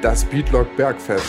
Das Beatlock Bergfest.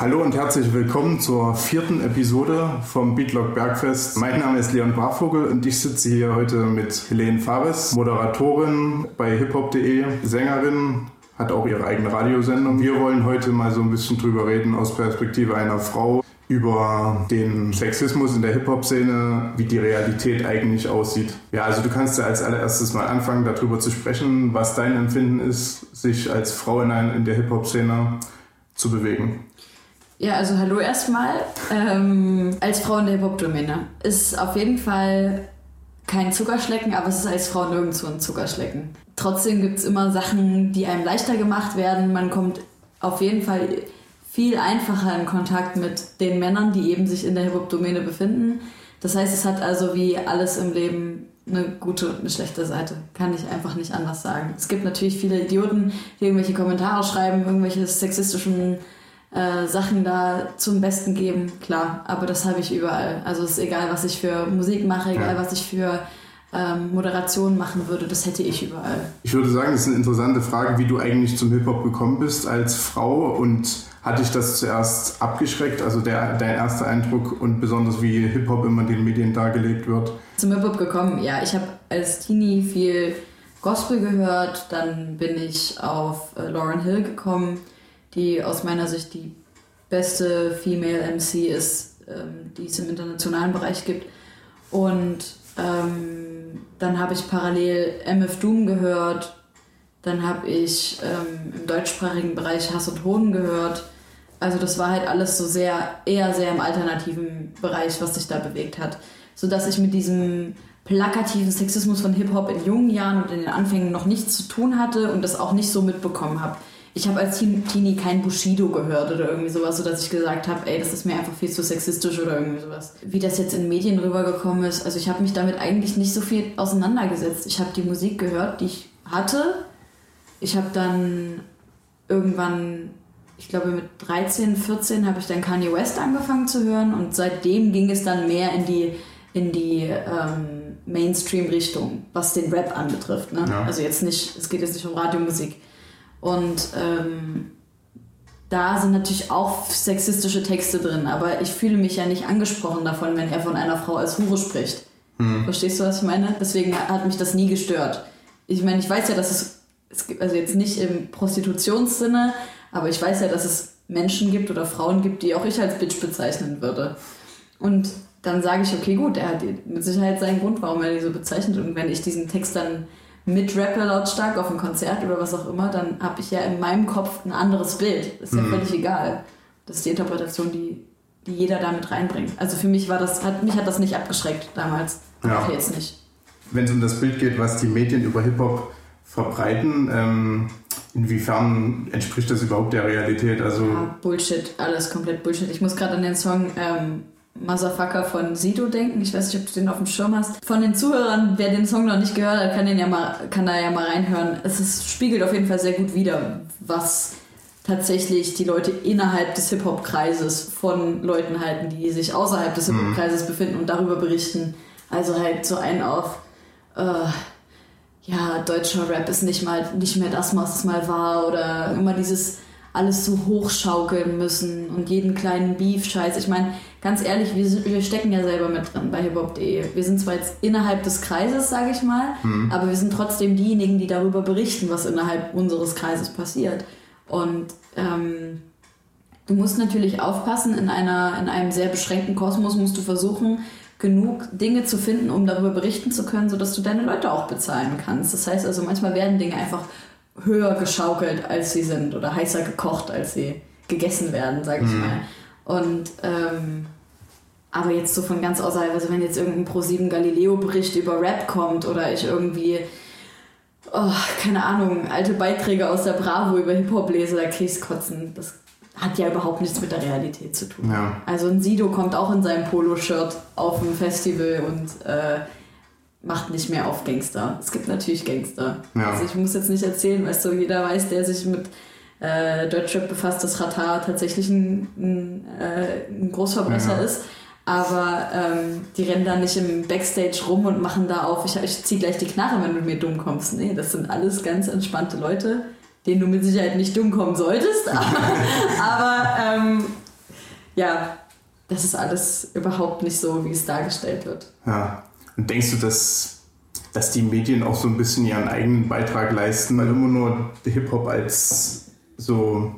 Hallo und herzlich willkommen zur vierten Episode vom Beatlock Bergfest. Mein Name ist Leon Barvogel und ich sitze hier heute mit Helene Fares, Moderatorin bei hiphop.de, Sängerin, hat auch ihre eigene Radiosendung. Wir wollen heute mal so ein bisschen drüber reden aus Perspektive einer Frau über den Sexismus in der Hip-Hop-Szene, wie die Realität eigentlich aussieht. Ja, also du kannst ja als allererstes mal anfangen, darüber zu sprechen, was dein Empfinden ist, sich als Frau in, in der Hip-Hop-Szene zu bewegen. Ja, also hallo erstmal. Ähm, als Frau in der Hip-Hop-Domäne ist auf jeden Fall kein Zuckerschlecken, aber es ist als Frau nirgendwo ein Zuckerschlecken. Trotzdem gibt es immer Sachen, die einem leichter gemacht werden. Man kommt auf jeden Fall viel einfacher in Kontakt mit den Männern, die eben sich in der Hip-Hop-Domäne befinden. Das heißt, es hat also wie alles im Leben eine gute und eine schlechte Seite. Kann ich einfach nicht anders sagen. Es gibt natürlich viele Idioten, die irgendwelche Kommentare schreiben, irgendwelche sexistischen äh, Sachen da zum Besten geben, klar. Aber das habe ich überall. Also es ist egal, was ich für Musik mache, egal, ja. was ich für ähm, Moderation machen würde, das hätte ich überall. Ich würde sagen, das ist eine interessante Frage, wie du eigentlich zum Hip-Hop gekommen bist als Frau und hat dich das zuerst abgeschreckt, also der, dein erster Eindruck und besonders wie Hip-Hop immer in den Medien dargelegt wird? Zum Hip-Hop gekommen, ja. Ich habe als Teenie viel Gospel gehört, dann bin ich auf äh, Lauren Hill gekommen die aus meiner Sicht die beste Female MC ist, ähm, die es im internationalen Bereich gibt. Und ähm, dann habe ich parallel MF Doom gehört, dann habe ich ähm, im deutschsprachigen Bereich Hass und Hohn gehört. Also das war halt alles so sehr, eher sehr im alternativen Bereich, was sich da bewegt hat. Sodass ich mit diesem plakativen Sexismus von Hip-Hop in jungen Jahren und in den Anfängen noch nichts zu tun hatte und das auch nicht so mitbekommen habe ich habe als Teenie kein Bushido gehört oder irgendwie sowas, sodass ich gesagt habe, ey, das ist mir einfach viel zu sexistisch oder irgendwie sowas. Wie das jetzt in Medien rübergekommen ist, also ich habe mich damit eigentlich nicht so viel auseinandergesetzt. Ich habe die Musik gehört, die ich hatte. Ich habe dann irgendwann, ich glaube mit 13, 14 habe ich dann Kanye West angefangen zu hören und seitdem ging es dann mehr in die in die ähm, Mainstream-Richtung, was den Rap anbetrifft. Ne? Ja. Also jetzt nicht, es geht jetzt nicht um Radiomusik. Und ähm, da sind natürlich auch sexistische Texte drin, aber ich fühle mich ja nicht angesprochen davon, wenn er von einer Frau als Hure spricht. Mhm. Verstehst du, was ich meine? Deswegen hat mich das nie gestört. Ich meine, ich weiß ja, dass es, es gibt, also jetzt nicht im Prostitutionssinne, aber ich weiß ja, dass es Menschen gibt oder Frauen gibt, die auch ich als Bitch bezeichnen würde. Und dann sage ich, okay, gut, er hat mit Sicherheit seinen Grund, warum er die so bezeichnet. Und wenn ich diesen Text dann mit Rapper lautstark auf ein Konzert oder was auch immer, dann habe ich ja in meinem Kopf ein anderes Bild. Ist ja mhm. völlig egal. Das ist die Interpretation, die, die jeder damit reinbringt. Also für mich war das, hat, mich hat das nicht abgeschreckt damals. Ja. Okay, jetzt nicht. Wenn es um das Bild geht, was die Medien über Hip-Hop verbreiten, ähm, inwiefern entspricht das überhaupt der Realität? Also ja, Bullshit, alles komplett Bullshit. Ich muss gerade an den Song ähm, Motherfucker von Sido denken. Ich weiß nicht, ob du den auf dem Schirm hast. Von den Zuhörern, wer den Song noch nicht gehört hat, kann, den ja mal, kann da ja mal reinhören. Es ist, spiegelt auf jeden Fall sehr gut wider, was tatsächlich die Leute innerhalb des Hip-Hop-Kreises von Leuten halten, die sich außerhalb des mhm. Hip-Hop-Kreises befinden und darüber berichten. Also halt so einen auf, äh, ja, deutscher Rap ist nicht mal nicht mehr das, was es mal war oder immer dieses alles so hochschaukeln müssen und jeden kleinen Beef-Scheiß. Ich meine, ganz ehrlich, wir, wir, stecken ja selber mit drin bei hiphop.de. Wir sind zwar jetzt innerhalb des Kreises, sage ich mal, mhm. aber wir sind trotzdem diejenigen, die darüber berichten, was innerhalb unseres Kreises passiert. Und ähm, du musst natürlich aufpassen, in, einer, in einem sehr beschränkten Kosmos musst du versuchen, genug Dinge zu finden, um darüber berichten zu können, sodass du deine Leute auch bezahlen kannst. Das heißt also, manchmal werden Dinge einfach höher geschaukelt, als sie sind oder heißer gekocht, als sie gegessen werden, sag ich mhm. mal. Und ähm, aber jetzt so von ganz außerhalb, also wenn jetzt irgendein Pro7 Galileo-Bericht über Rap kommt oder ich irgendwie, oh, keine Ahnung, alte Beiträge aus der Bravo über Hip-Hop lese, da kriegst kotzen. Das hat ja überhaupt nichts mit der Realität zu tun. Ja. Also ein Sido kommt auch in seinem Poloshirt auf ein Festival und äh, macht nicht mehr auf Gangster. Es gibt natürlich Gangster. Ja. Also ich muss jetzt nicht erzählen, weißt du, jeder weiß, der sich mit äh, Deutschrap befasst, dass Ratar tatsächlich ein, ein, äh, ein Großverbrecher ja. ist. Aber ähm, die rennen da nicht im Backstage rum und machen da auf, ich, ich zieh gleich die Knarre, wenn du mir dumm kommst. Nee, das sind alles ganz entspannte Leute, denen du mit Sicherheit nicht dumm kommen solltest. Aber, aber ähm, ja, das ist alles überhaupt nicht so, wie es dargestellt wird. Ja. Und denkst du, dass, dass die Medien auch so ein bisschen ihren eigenen Beitrag leisten, weil immer nur Hip-Hop als so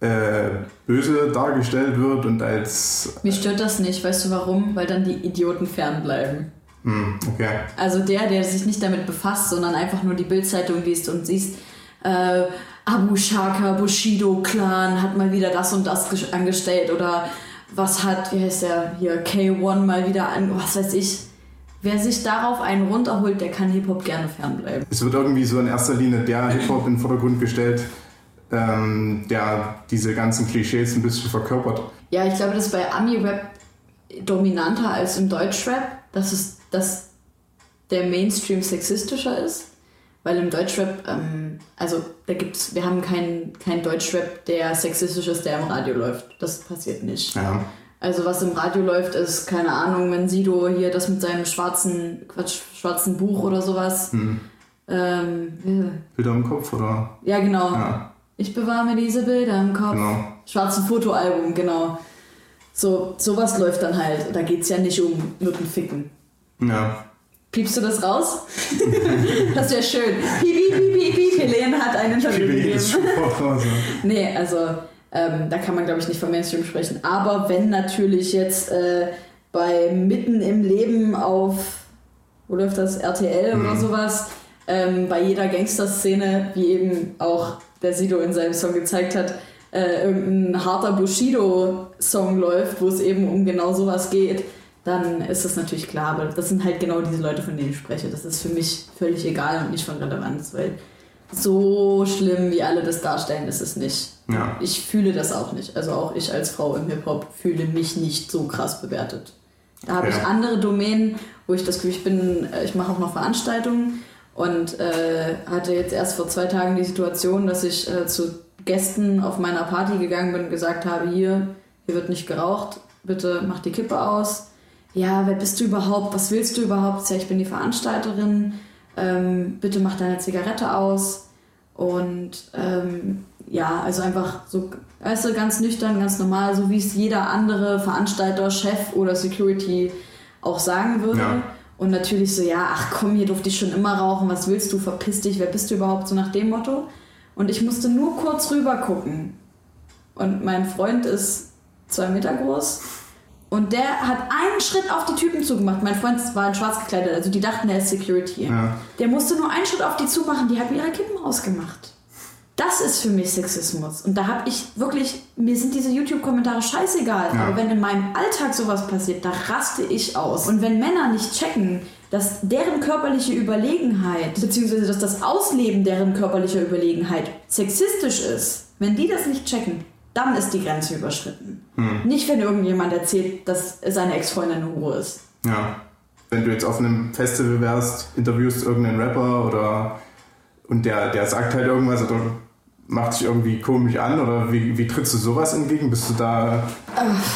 äh, böse dargestellt wird und als. Mich stört das nicht, weißt du warum? Weil dann die Idioten fernbleiben. Hm, okay. Also der, der sich nicht damit befasst, sondern einfach nur die Bildzeitung liest und siehst, äh, Abu Shaka, Bushido Clan hat mal wieder das und das angestellt oder was hat, wie heißt der hier, K1 mal wieder an, was weiß ich. Wer sich darauf einen runterholt, der kann Hip-Hop gerne fernbleiben. Es wird irgendwie so in erster Linie der Hip-Hop in den Vordergrund gestellt, ähm, der diese ganzen Klischees ein bisschen verkörpert. Ja, ich glaube, das ist bei Ami-Rap dominanter als im Deutschrap, dass, es, dass der Mainstream sexistischer ist. Weil im Deutschrap, ähm, also da gibt's, wir haben keinen kein Deutschrap, der sexistisch ist, der im Radio läuft. Das passiert nicht. Ja. Also was im Radio läuft, ist, keine Ahnung, wenn Sido hier das mit seinem schwarzen, Quatsch, schwarzen Buch oder sowas. Hm. Ähm, Bilder im Kopf, oder? Ja, genau. Ja. Ich bewahre mir diese Bilder im Kopf. Genau. Schwarzen Fotoalbum, genau. So, sowas läuft dann halt. Da geht es ja nicht um Ficken. Ja. Piepst du das raus? das wäre schön. Piep, piep, piep, piep, Helene hat einen Interview gegeben. nee, also ähm, da kann man, glaube ich, nicht vom Mainstream sprechen. Aber wenn natürlich jetzt äh, bei Mitten im Leben auf, wo läuft das, RTL mhm. oder sowas, ähm, bei jeder Gangster-Szene, wie eben auch der Sido in seinem Song gezeigt hat, äh, irgendein harter Bushido-Song läuft, wo es eben um genau sowas geht, dann ist das natürlich klar. Aber das sind halt genau diese Leute, von denen ich spreche. Das ist für mich völlig egal und nicht von Relevanz, weil so schlimm, wie alle das darstellen, ist es nicht. Ja. Ich fühle das auch nicht. Also auch ich als Frau im Hip-Hop fühle mich nicht so krass bewertet. Da habe ja. ich andere Domänen, wo ich das Gefühl, ich bin, äh, ich mache auch noch Veranstaltungen und äh, hatte jetzt erst vor zwei Tagen die Situation, dass ich äh, zu Gästen auf meiner Party gegangen bin und gesagt habe, hier, hier wird nicht geraucht, bitte mach die Kippe aus. Ja, wer bist du überhaupt? Was willst du überhaupt? Ja, ich bin die Veranstalterin. Ähm, bitte mach deine Zigarette aus. Und ähm, ja, also einfach so, weißt du, ganz nüchtern, ganz normal, so wie es jeder andere Veranstalter, Chef oder Security auch sagen würde. Ja. Und natürlich so, ja, ach komm, hier durfte ich schon immer rauchen, was willst du, verpiss dich, wer bist du überhaupt, so nach dem Motto. Und ich musste nur kurz rüber gucken. Und mein Freund ist zwei Meter groß. Und der hat einen Schritt auf die Typen zugemacht. Mein Freund war in schwarz gekleidet, also die dachten, er ist Security. Ja. Der musste nur einen Schritt auf die zumachen, die haben ihre Kippen ausgemacht. Das ist für mich Sexismus. Und da habe ich wirklich, mir sind diese YouTube-Kommentare scheißegal. Ja. Aber wenn in meinem Alltag sowas passiert, da raste ich aus. Und wenn Männer nicht checken, dass deren körperliche Überlegenheit, beziehungsweise dass das Ausleben deren körperlicher Überlegenheit sexistisch ist, wenn die das nicht checken, dann ist die Grenze überschritten. Hm. Nicht, wenn irgendjemand erzählt, dass seine Ex-Freundin eine Hure ist. Ja. Wenn du jetzt auf einem Festival wärst, interviewst irgendeinen Rapper oder und der, der sagt halt irgendwas oder macht sich irgendwie komisch an oder wie, wie trittst du sowas entgegen? Bist du da,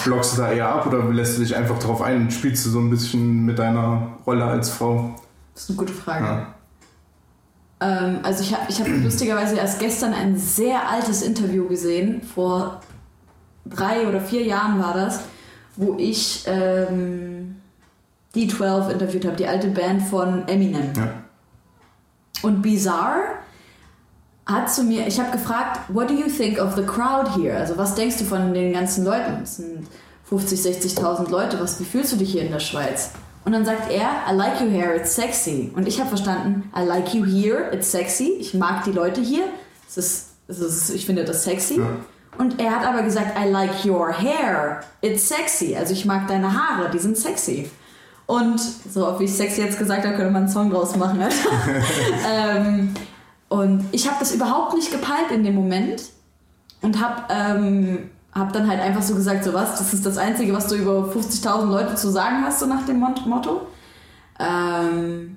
blockst du da eher ab oder lässt du dich einfach drauf ein und spielst du so ein bisschen mit deiner Rolle als Frau? Das ist eine gute Frage. Ja. Ähm, also ich habe ich hab lustigerweise erst gestern ein sehr altes Interview gesehen, vor drei oder vier Jahren war das, wo ich ähm, D12 interviewt habe, die alte Band von Eminem. Ja. Und Bizarre hat zu mir, ich habe gefragt, what do you think of the crowd here? Also was denkst du von den ganzen Leuten? Es sind 50, 60.000 Leute. Was, wie fühlst du dich hier in der Schweiz? Und dann sagt er, I like your hair, it's sexy. Und ich habe verstanden, I like you here, it's sexy. Ich mag die Leute hier. Es ist, es ist, ich finde das sexy. Ja. Und er hat aber gesagt, I like your hair, it's sexy. Also ich mag deine Haare, die sind sexy. Und so, wie ich sexy jetzt gesagt habe, könnte man einen Song draus machen. ähm, und ich habe das überhaupt nicht gepeilt in dem Moment und habe ähm, hab dann halt einfach so gesagt, so was, das ist das Einzige, was du über 50.000 Leute zu sagen hast, so nach dem Motto. Ähm,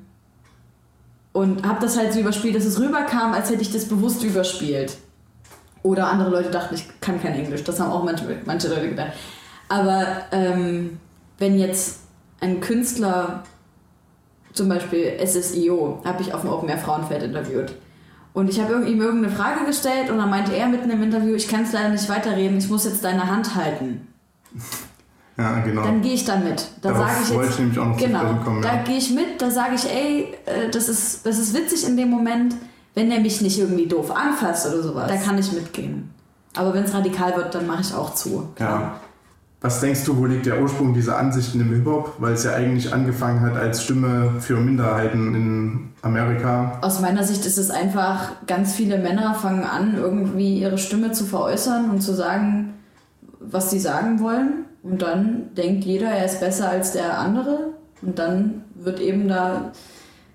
und habe das halt so überspielt, dass es rüberkam, als hätte ich das bewusst überspielt. Oder andere Leute dachten, ich kann kein Englisch. Das haben auch manche, manche Leute gedacht. Aber ähm, wenn jetzt ein Künstler, zum Beispiel SSIO, habe ich auf dem Open Air Frauenfeld interviewt. Und ich habe ihm irgendeine Frage gestellt und dann meinte er mitten im Interview, ich kann es leider nicht weiterreden, ich muss jetzt deine Hand halten. Ja, genau. Dann gehe ich dann mit. Da sage ich jetzt, ich nämlich auch noch genau, kommen, ja. da gehe ich mit, da sage ich, ey, äh, das ist, das ist witzig in dem Moment, wenn der mich nicht irgendwie doof anfasst oder sowas. Da kann ich mitgehen. Aber wenn es radikal wird, dann mache ich auch zu. Ja. Was denkst du, wo liegt der Ursprung dieser Ansichten im Hip-Hop? Weil es ja eigentlich angefangen hat als Stimme für Minderheiten in Amerika. Aus meiner Sicht ist es einfach, ganz viele Männer fangen an, irgendwie ihre Stimme zu veräußern und zu sagen, was sie sagen wollen. Und dann denkt jeder, er ist besser als der andere. Und dann wird eben da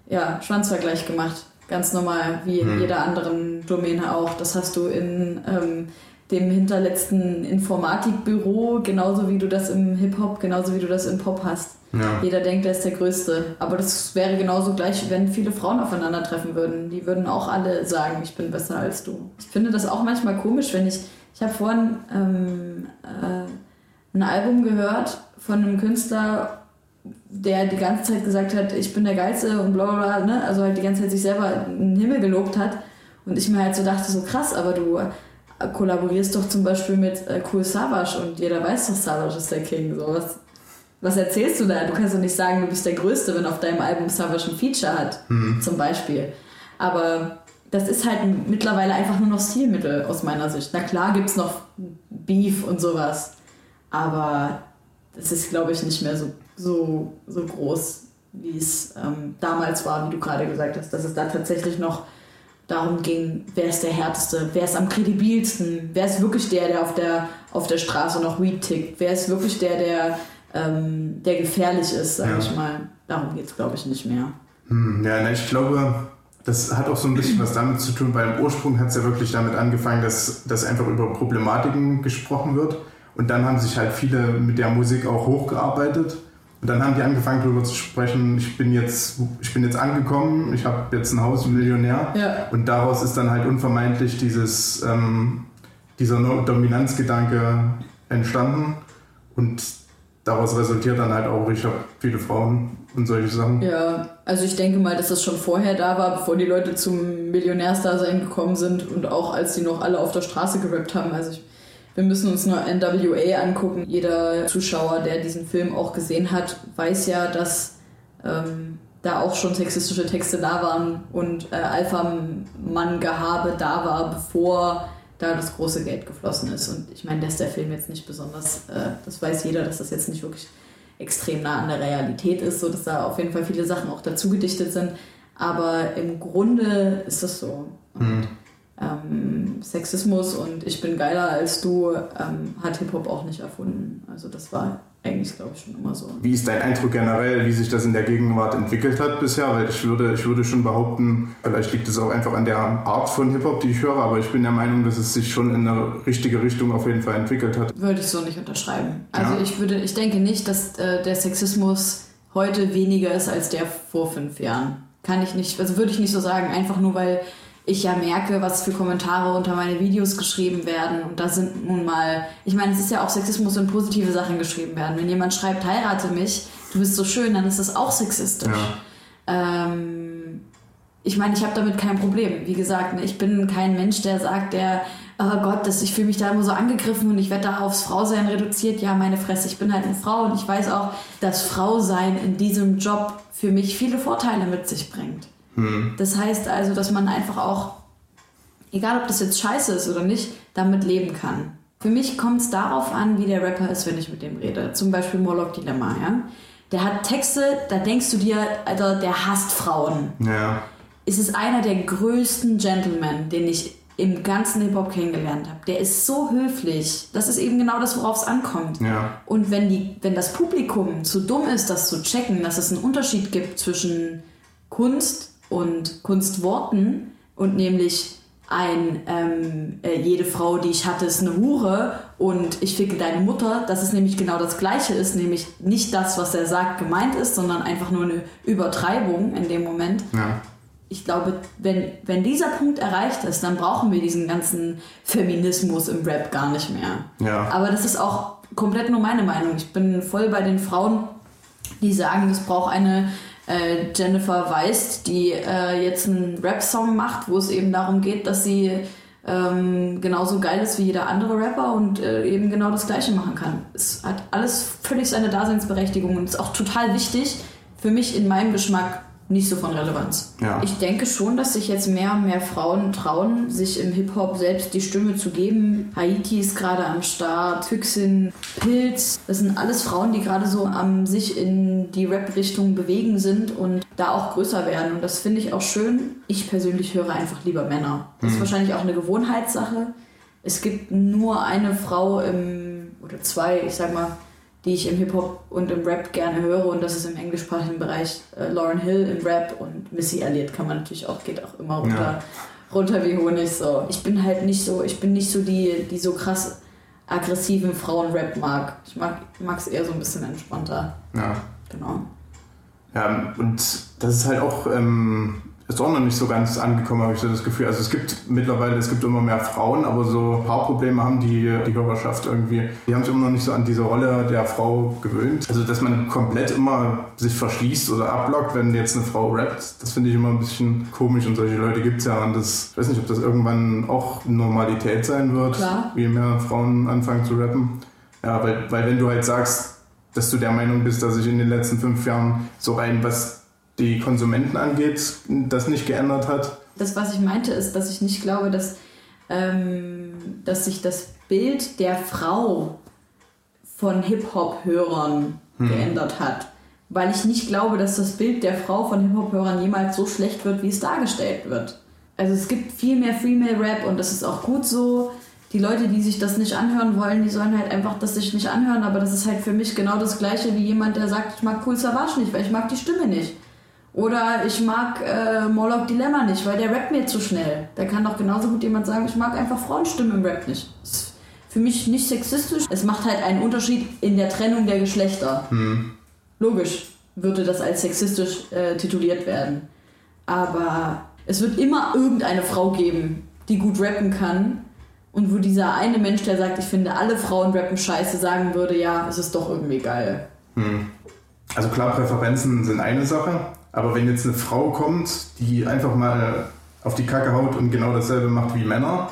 ja, Schwanzvergleich gemacht. Ganz normal, wie in hm. jeder anderen Domäne auch. Das hast du in ähm, dem hinterletzten Informatikbüro, genauso wie du das im Hip-Hop, genauso wie du das im Pop hast. Ja. Jeder denkt, er ist der Größte. Aber das wäre genauso gleich, wenn viele Frauen aufeinandertreffen würden. Die würden auch alle sagen, ich bin besser als du. Ich finde das auch manchmal komisch, wenn ich. Ich habe vorhin ähm, äh, ein Album gehört von einem Künstler, der die ganze Zeit gesagt hat, ich bin der Geilste und bla bla bla, ne? also halt die ganze Zeit sich selber in den Himmel gelobt hat. Und ich mir halt so dachte, so krass, aber du kollaborierst doch zum Beispiel mit äh, Cool Savage und jeder weiß doch, Savage ist der King. So, was, was erzählst du da? Du kannst doch nicht sagen, du bist der Größte, wenn auf deinem Album Savage ein Feature hat, mhm. zum Beispiel. Aber das ist halt mittlerweile einfach nur noch Stilmittel aus meiner Sicht. Na klar gibt es noch Beef und sowas, aber das ist, glaube ich, nicht mehr so, so, so groß, wie es ähm, damals war, wie du gerade gesagt hast, dass es da tatsächlich noch darum ging, wer ist der Härteste, wer ist am kredibilsten, wer ist wirklich der, der auf der, auf der Straße noch Weed tickt, wer ist wirklich der, der, ähm, der gefährlich ist, sag ja. ich mal. Darum geht es, glaube ich, nicht mehr. Hm, ja, ne, ich glaube, das hat auch so ein bisschen was damit zu tun, weil im Ursprung hat es ja wirklich damit angefangen, dass, dass einfach über Problematiken gesprochen wird. Und dann haben sich halt viele mit der Musik auch hochgearbeitet. Und dann haben die angefangen darüber zu sprechen, ich bin jetzt, ich bin jetzt angekommen, ich habe jetzt ein Haus, Millionär. Ja. Und daraus ist dann halt unvermeidlich dieses, ähm, dieser Dominanzgedanke entstanden. Und daraus resultiert dann halt auch, ich habe viele Frauen und solche Sachen. Ja, also ich denke mal, dass das schon vorher da war, bevor die Leute zum Millionärsdasein gekommen sind und auch als die noch alle auf der Straße gerappt haben. Also ich wir müssen uns nur NWA angucken. Jeder Zuschauer, der diesen Film auch gesehen hat, weiß ja, dass ähm, da auch schon sexistische Texte da waren und äh, Alpha-Mann-Gehabe da war, bevor da das große Geld geflossen ist. Und ich meine, dass der Film jetzt nicht besonders, äh, das weiß jeder, dass das jetzt nicht wirklich extrem nah an der Realität ist, so dass da auf jeden Fall viele Sachen auch dazu gedichtet sind. Aber im Grunde ist das so. Mhm ähm, Sexismus und ich bin geiler als du ähm, hat Hip-Hop auch nicht erfunden. Also das war eigentlich, glaube ich, schon immer so. Wie ist dein Eindruck generell, wie sich das in der Gegenwart entwickelt hat bisher? Weil ich würde, ich würde schon behaupten, vielleicht liegt es auch einfach an der Art von Hip-Hop, die ich höre, aber ich bin der Meinung, dass es sich schon in eine richtige Richtung auf jeden Fall entwickelt hat. Würde ich so nicht unterschreiben. Also ja. ich würde, ich denke nicht, dass äh, der Sexismus heute weniger ist als der vor fünf Jahren. Kann ich nicht, also würde ich nicht so sagen, einfach nur weil ich ja merke, was für Kommentare unter meine Videos geschrieben werden. Und da sind nun mal, ich meine, es ist ja auch Sexismus und positive Sachen geschrieben werden. Wenn jemand schreibt, heirate mich, du bist so schön, dann ist das auch sexistisch. Ja. Ähm, ich meine, ich habe damit kein Problem. Wie gesagt, ne, ich bin kein Mensch, der sagt, der, oh Gott, das, ich fühle mich da immer so angegriffen und ich werde da aufs Frausein reduziert. Ja, meine Fresse, ich bin halt eine Frau und ich weiß auch, dass Frausein in diesem Job für mich viele Vorteile mit sich bringt. Mhm. Das heißt also, dass man einfach auch, egal ob das jetzt scheiße ist oder nicht, damit leben kann. Für mich kommt es darauf an, wie der Rapper ist, wenn ich mit dem rede. Zum Beispiel Morlock Dilemma, ja. Der hat Texte, da denkst du dir, Alter, der hasst Frauen. Ja. Es ist einer der größten Gentlemen, den ich im ganzen Hip-Hop kennengelernt habe. Der ist so höflich. Das ist eben genau das, worauf es ankommt. Ja. Und wenn, die, wenn das Publikum zu dumm ist, das zu checken, dass es einen Unterschied gibt zwischen Kunst und Kunstworten und nämlich ein ähm, äh, jede Frau, die ich hatte, ist eine Hure und ich ficke deine Mutter, dass es nämlich genau das Gleiche ist, nämlich nicht das, was er sagt, gemeint ist, sondern einfach nur eine Übertreibung in dem Moment. Ja. ich glaube, wenn, wenn dieser Punkt erreicht ist, dann brauchen wir diesen ganzen Feminismus im Rap gar nicht mehr. Ja. Aber das ist auch komplett nur meine Meinung. Ich bin voll bei den Frauen, die sagen, es braucht eine äh, Jennifer Weist, die äh, jetzt einen Rap-Song macht, wo es eben darum geht, dass sie ähm, genauso geil ist wie jeder andere Rapper und äh, eben genau das Gleiche machen kann. Es hat alles völlig seine Daseinsberechtigung und ist auch total wichtig für mich in meinem Geschmack nicht so von Relevanz. Ja. Ich denke schon, dass sich jetzt mehr und mehr Frauen trauen, sich im Hip-Hop selbst die Stimme zu geben. Haiti ist gerade am Start, Füchsin, Pilz. Das sind alles Frauen, die gerade so am sich in die Rap-Richtung bewegen sind und da auch größer werden. Und das finde ich auch schön. Ich persönlich höre einfach lieber Männer. Das ist wahrscheinlich auch eine Gewohnheitssache. Es gibt nur eine Frau im, oder zwei, ich sag mal, die ich im Hip-Hop und im Rap gerne höre und das ist im englischsprachigen Bereich äh, Lauren Hill im Rap und Missy Elliott kann man natürlich auch, geht auch immer runter, Ja. runter wie Honig so. Ich bin halt nicht so, ich bin nicht so die, die so krass aggressiven Frauen-Rap mag. Ich mag es eher so ein bisschen entspannter. Ja. Genau. Ja, und das ist halt auch, ähm, ist auch noch nicht so ganz angekommen, habe ich so das Gefühl. Also es gibt mittlerweile, es gibt immer mehr Frauen, aber so ein paar Probleme haben die, die Hörerschaft irgendwie. Die haben sich immer noch nicht so an diese Rolle der Frau gewöhnt. Also dass man komplett immer sich verschließt oder abblockt, wenn jetzt eine Frau rappt, das finde ich immer ein bisschen komisch und solche Leute gibt es ja. Und das, ich weiß nicht, ob das irgendwann auch Normalität sein wird, Klar. wie mehr Frauen anfangen zu rappen. Ja, weil, weil wenn du halt sagst, dass du der Meinung bist, dass sich in den letzten fünf Jahren so rein, was die Konsumenten angeht, das nicht geändert hat. Das, was ich meinte, ist, dass ich nicht glaube, dass, ähm, dass sich das Bild der Frau von Hip-Hop-Hörern geändert hat. Weil ich nicht glaube, dass das Bild der Frau von Hip-Hop-Hörern jemals so schlecht wird, wie es dargestellt wird. Also es gibt viel mehr Female-Rap und das ist auch gut so. Die Leute, die sich das nicht anhören wollen, die sollen halt einfach das sich nicht anhören, aber das ist halt für mich genau das gleiche wie jemand, der sagt, ich mag Cool Savage nicht, weil ich mag die Stimme nicht. Oder ich mag äh, Morlock Dilemma nicht, weil der rappt mir zu schnell. Da kann doch genauso gut jemand sagen, ich mag einfach Frauenstimmen im Rap nicht. Das ist für mich nicht sexistisch. Es macht halt einen Unterschied in der Trennung der Geschlechter. Logisch würde das als sexistisch äh, tituliert werden. Aber es wird immer irgendeine Frau geben, die gut rappen kann. Und wo dieser eine Mensch, der sagt, ich finde alle Frauen rappen scheiße, sagen würde, ja, es ist doch irgendwie geil. Also klar, Präferenzen sind eine Sache, aber wenn jetzt eine Frau kommt, die einfach mal auf die Kacke haut und genau dasselbe macht wie Männer,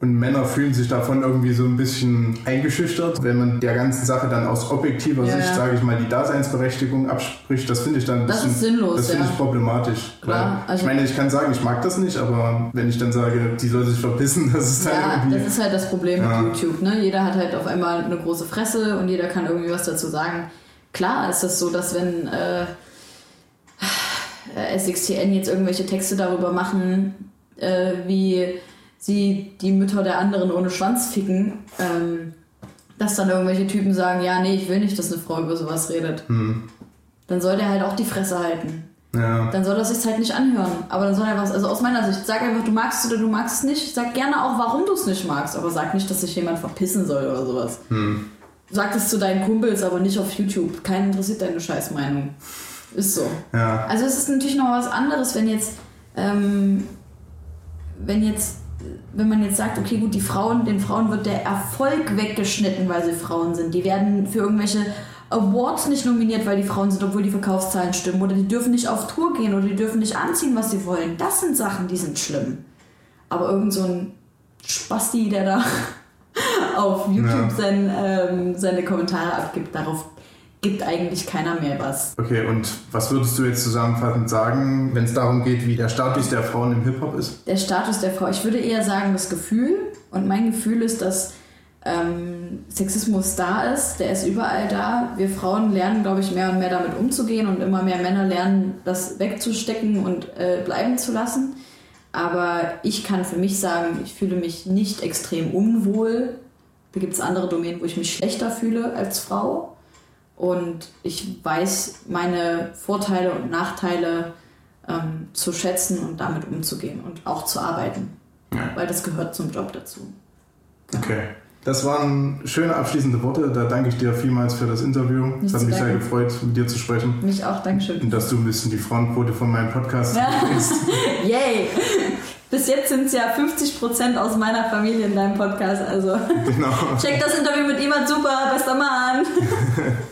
und Männer fühlen sich davon irgendwie so ein bisschen eingeschüchtert, wenn man der ganzen Sache dann aus objektiver Ja, Sicht, ja. sage ich mal, die Daseinsberechtigung abspricht, das finde ich dann ein Das bisschen, ist sinnlos, das finde ja. ich problematisch. Klar, also- ich meine, ich kann sagen, ich mag das nicht, aber wenn ich dann sage, die soll sich verpissen, das ist dann Ja, irgendwie... das ist halt das Problem mit YouTube. Ne? Jeder hat halt auf einmal eine große Fresse und jeder kann irgendwie was dazu sagen. Klar ist es so, dass wenn äh, äh, SXTN jetzt irgendwelche Texte darüber machen, äh, wie sie die Mütter der anderen ohne Schwanz ficken, ähm, dass dann irgendwelche Typen sagen, ja, nee, ich will nicht, dass eine Frau über sowas redet. Hm. Dann soll der halt auch die Fresse halten. ja. Dann soll er sich halt nicht anhören. Aber dann soll er was, also aus meiner Sicht, sag einfach, du magst es oder du magst es nicht. Sag gerne auch, warum du es nicht magst. Aber sag nicht, dass sich jemand verpissen soll oder sowas. Hm. Sag das zu deinen Kumpels, aber nicht auf YouTube. Keinen interessiert deine Scheißmeinung. Ist so. ja. Also es ist natürlich noch was anderes, wenn jetzt, ähm, wenn jetzt, wenn man jetzt sagt, okay, gut, die Frauen, den Frauen wird der Erfolg weggeschnitten, weil sie Frauen sind. Die werden für irgendwelche Awards nicht nominiert, weil die Frauen sind, obwohl die Verkaufszahlen stimmen. Oder die dürfen nicht auf Tour gehen oder die dürfen nicht anziehen, was sie wollen. Das sind Sachen, die sind schlimm. Aber irgend so ein Spasti, der da auf YouTube Ja. sein, ähm, seine Kommentare abgibt, darauf gibt eigentlich keiner mehr was. Okay, und was würdest du jetzt zusammenfassend sagen, wenn es darum geht, wie der Status der Frauen im Hip-Hop ist? Der Status der Frau, ich würde eher sagen, das Gefühl. Und mein Gefühl ist, dass ähm, Sexismus da ist, der ist überall da. Wir Frauen lernen, glaube ich, mehr und mehr damit umzugehen und immer mehr Männer lernen, das wegzustecken und äh, bleiben zu lassen. Aber ich kann für mich sagen, ich fühle mich nicht extrem unwohl. Da gibt es andere Domänen, wo ich mich schlechter fühle als Frau. Und ich weiß meine Vorteile und Nachteile ähm, zu schätzen und damit umzugehen und auch zu arbeiten. Ja. Weil das gehört zum Job dazu. Okay. Das waren schöne abschließende Worte. Da danke ich dir vielmals für das Interview. Es hat mich sehr gefreut, mit dir zu sprechen. Mich auch, Dankeschön. Und dass du ein bisschen die Frauenquote von meinem Podcast ja. bringst. Yay! Bis jetzt sind es ja 50% aus meiner Familie in deinem Podcast. Also genau. check das Interview mit ihm super, bester Mann.